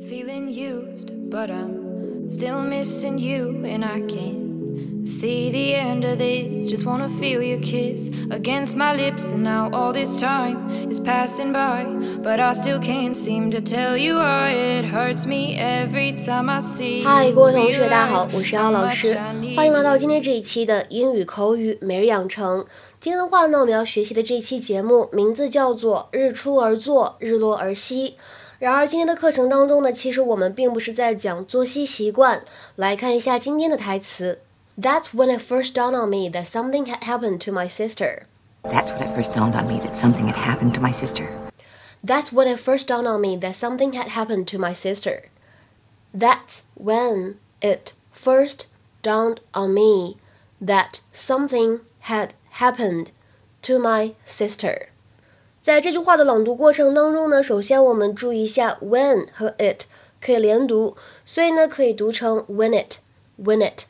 Feeling used, but I'm still missing you, and I can't see the end of this. Just wanna feel your kiss against my lips, and now all this time is passing by, but I still can't seem to tell you why it hurts me every time I see. 嗨，各位同学，大家好，我是姚老师，欢迎来到今天这一期的英语口语每日养成。今天的话呢，我们要学习的这期节目名字叫做《日出而作，日落而息》。然而，今天的课程当中呢，其实我们并不是在讲作息习惯。来看一下今天的台词：That's when it first dawned on me that something had happened to my sister. That's when it first dawned on me that something had happened to my sister. That's when it first dawned on me that something had happened to my sister. That's when it first dawned on me that something had happened to my sister. 在这句话的朗读过程当中呢，首先我们注意一下 when 和 it 可以连读，所以呢可以读成 when it when it。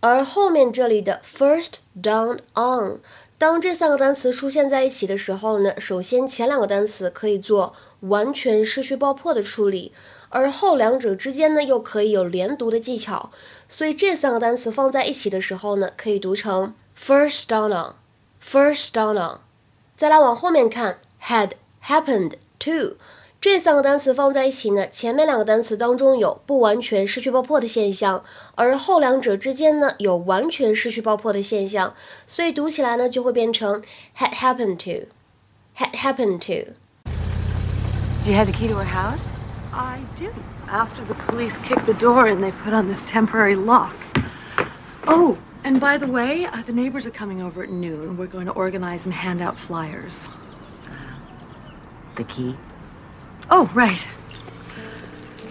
而后面这里的 first down on，当这三个单词出现在一起的时候呢，首先前两个单词可以做完全失去爆破的处理，而后两者之间呢又可以有连读的技巧，所以这三个单词放在一起的时候呢，可以读成 first down on first down on。再来往后面看。had happened to 这三个单词放在一起呢，前面两个单词当中有不完全失去爆破的现象，而后两者之间呢有完全失去爆破的现象，所以读起来呢就会变成 had happened to had happened to。Do you have the key to her house? I do. After the police kicked the door and they put on this temporary lock. Oh, and by the way, uh, the neighbors are coming over at noon. We're going to organize and hand out flyers the key? Oh, right.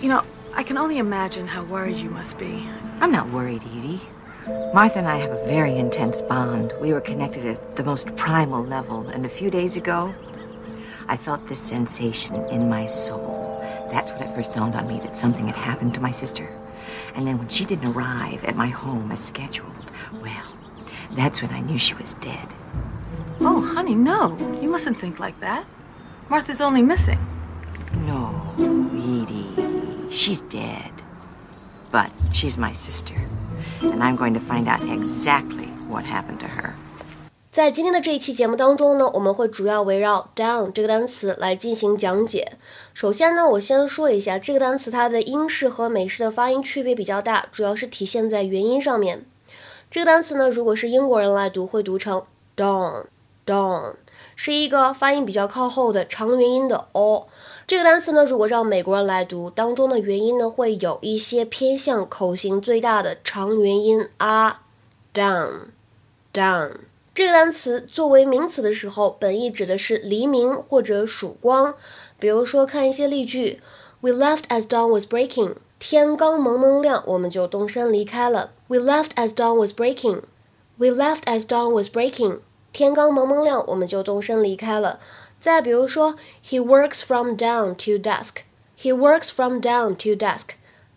You know, I can only imagine how worried you must be. I'm not worried, Edie. Martha and I have a very intense bond. We were connected at the most primal level, and a few days ago, I felt this sensation in my soul. That's when it first dawned on me that something had happened to my sister. And then when she didn't arrive at my home as scheduled, well, that's when I knew she was dead. Oh, honey, no. You mustn't think like that. Martha's only missing. No, Edie. She's dead. But she's my sister. And I'm going to find out exactly what happened to her. 在今天的这一期节目当中呢，我们会主要围绕 down 这个单词来进行讲解。首先呢，我先说一下这个单词它的英式和美式的发音区别比较大，主要是体现在元音上面。这个单词呢，如果是英国人来读，会读成 dawn，dawn。是一个发音比较靠后的长元音的 o。这个单词呢，如果让美国人来读，当中的元音呢会有一些偏向口型最大的长元音 a。down，down。这个单词作为名词的时候，本意指的是黎明或者曙光。比如说，看一些例句：We left as dawn was breaking。天刚蒙蒙亮，我们就动身离开了。We left as dawn was breaking。We left as dawn was breaking。天刚蒙蒙亮，我们就动身离开了。再比如说，He works from dawn to dusk. He works from dawn to dusk.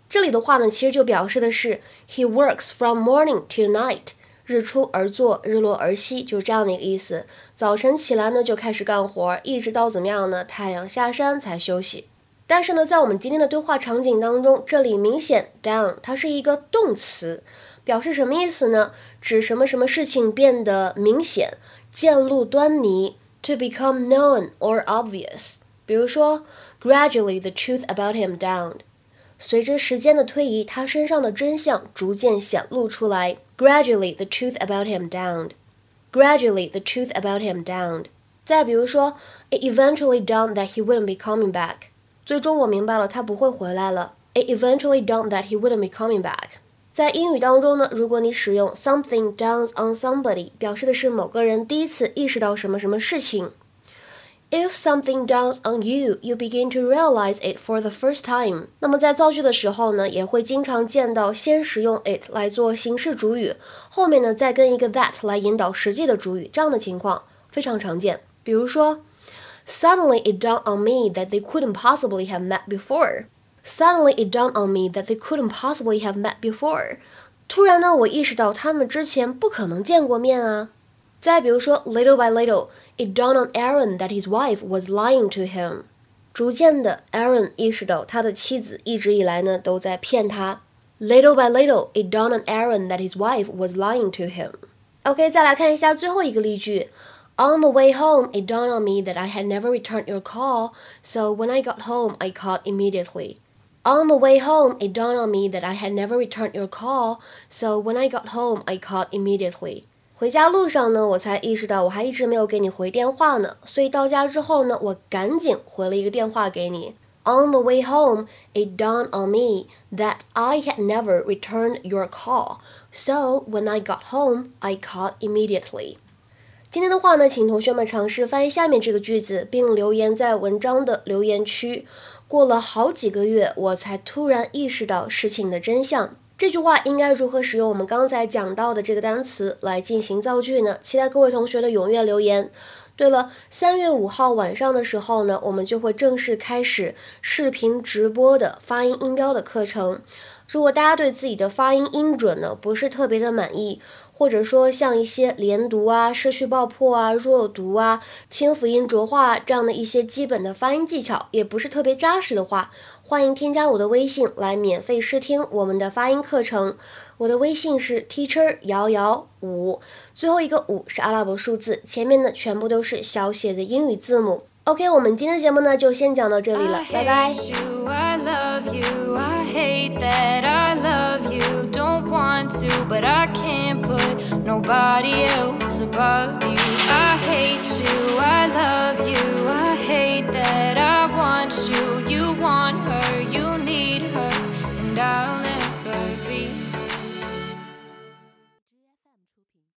这里的话呢，其实就表示的是 He works from morning to night. 日出而作，日落而息，就是这样的一个意思。早晨起来呢，就开始干活，一直到怎么样呢？太阳下山才休息。但是呢，在我们今天的对话场景当中，这里明显 dawn 它是一个动词。表示什么意思呢？指什么什么事情变得明显，见露端倪，to become known or obvious。比如说，gradually the truth about him dawned。随着时间的推移，他身上的真相逐渐显露出来。Gradually the truth about him dawned。Gradually the truth about him dawned。再比如说，it eventually dawned that he wouldn't be coming back。最终我明白了，他不会回来了。It eventually dawned that he wouldn't be coming back。在英语当中呢，如果你使用 something dawns on somebody，表示的是某个人第一次意识到什么什么事情。If something dawns on you, you begin to realize it for the first time。那么在造句的时候呢，也会经常见到先使用 it 来做形式主语，后面呢再跟一个 that 来引导实际的主语，这样的情况非常常见。比如说，Suddenly it dawned on me that they couldn't possibly have met before。Suddenly it dawned on me that they couldn't possibly have met before。突然呢，我意识到他们之前不可能见过面啊。再比如说，little by little it dawned on Aaron that his wife was lying to him。 逐渐的，Aaron 意识到他的妻子一直以来呢都在骗他。Little by little, it dawned on Aaron that his wife was lying to him. OK，再来看一下最后一个例句。On the way home, it dawned on me that I had never returned your call, so when I got home, I called immediately. On the way home, it dawned on me that I had never returned your call, so when I got home, I called immediately. 回家路上呢，我才意识到我还一直没有给你回电话呢，所以到家之后呢，我赶紧回了一个电话给你。On the way home, it dawned on me that I had never returned your call, so when I got home, I called immediately. 今天的话呢，请同学们尝试翻译下面这个句子，并留言在文章的留言区。 过了好几个月，我才突然意识到事情的真相。这句话应该如何使用我们刚才讲到的这个单词来进行造句呢？期待各位同学的踊跃留言。对了，三月五号晚上的时候呢，我们就会正式开始视频直播的发音音标的课程。如果大家对自己的发音音准呢不是特别的满意，或者说像一些连读啊、失去爆破啊、弱读啊、清辅音浊化这样的一些基本的发音技巧也不是特别扎实的话，欢迎添加我的微信来免费试听我们的发音课程。我的微信是 teacher 瑶瑶五，最后一个五是阿拉伯数字，前面的全部都是小写的英语字母。OK，我们今天的节目呢就先讲到这里了，拜拜。but I can't nobody else above you. I